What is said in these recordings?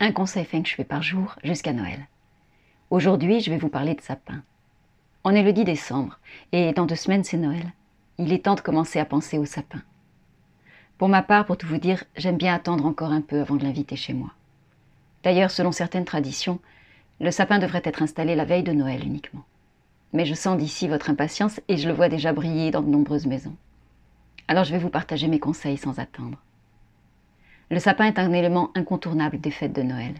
Un conseil Feng Shui par jour jusqu'à Noël. Aujourd'hui, je vais vous parler de sapin. On est le 10 décembre et dans deux semaines, c'est Noël. Il est temps de commencer à penser au sapin. Pour ma part, pour tout vous dire, j'aime bien attendre encore un peu avant de l'inviter chez moi. D'ailleurs, selon certaines traditions, le sapin devrait être installé la veille de Noël uniquement. Mais je sens d'ici votre impatience et je le vois déjà briller dans de nombreuses maisons. Alors je vais vous partager mes conseils sans attendre. Le sapin est un élément incontournable des fêtes de Noël.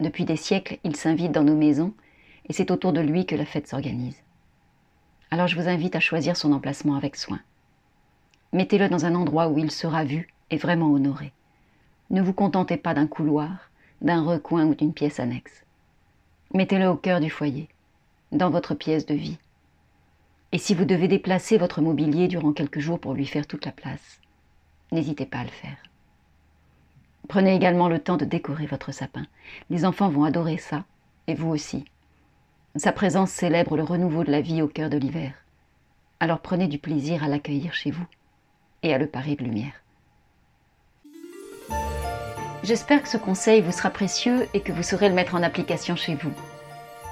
Depuis des siècles, il s'invite dans nos maisons et c'est autour de lui que la fête s'organise. Alors je vous invite à choisir son emplacement avec soin. Mettez-le dans un endroit où il sera vu et vraiment honoré. Ne vous contentez pas d'un couloir, d'un recoin ou d'une pièce annexe. Mettez-le au cœur du foyer, dans votre pièce de vie. Et si vous devez déplacer votre mobilier durant quelques jours pour lui faire toute la place, n'hésitez pas à le faire. Prenez également le temps de décorer votre sapin. Les enfants vont adorer ça, et vous aussi. Sa présence célèbre le renouveau de la vie au cœur de l'hiver. Alors prenez du plaisir à l'accueillir chez vous et à le parer de lumière. J'espère que ce conseil vous sera précieux et que vous saurez le mettre en application chez vous.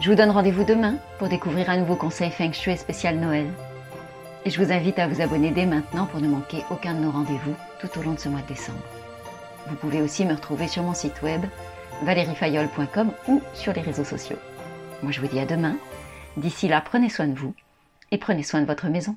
Je vous donne rendez-vous demain pour découvrir un nouveau conseil Feng Shui spécial Noël. Et je vous invite à vous abonner dès maintenant pour ne manquer aucun de nos rendez-vous tout au long de ce mois de décembre. Vous pouvez aussi me retrouver sur mon site web valeriefayol.com ou sur les réseaux sociaux. Moi je vous dis à demain. D'ici là, prenez soin de vous et prenez soin de votre maison.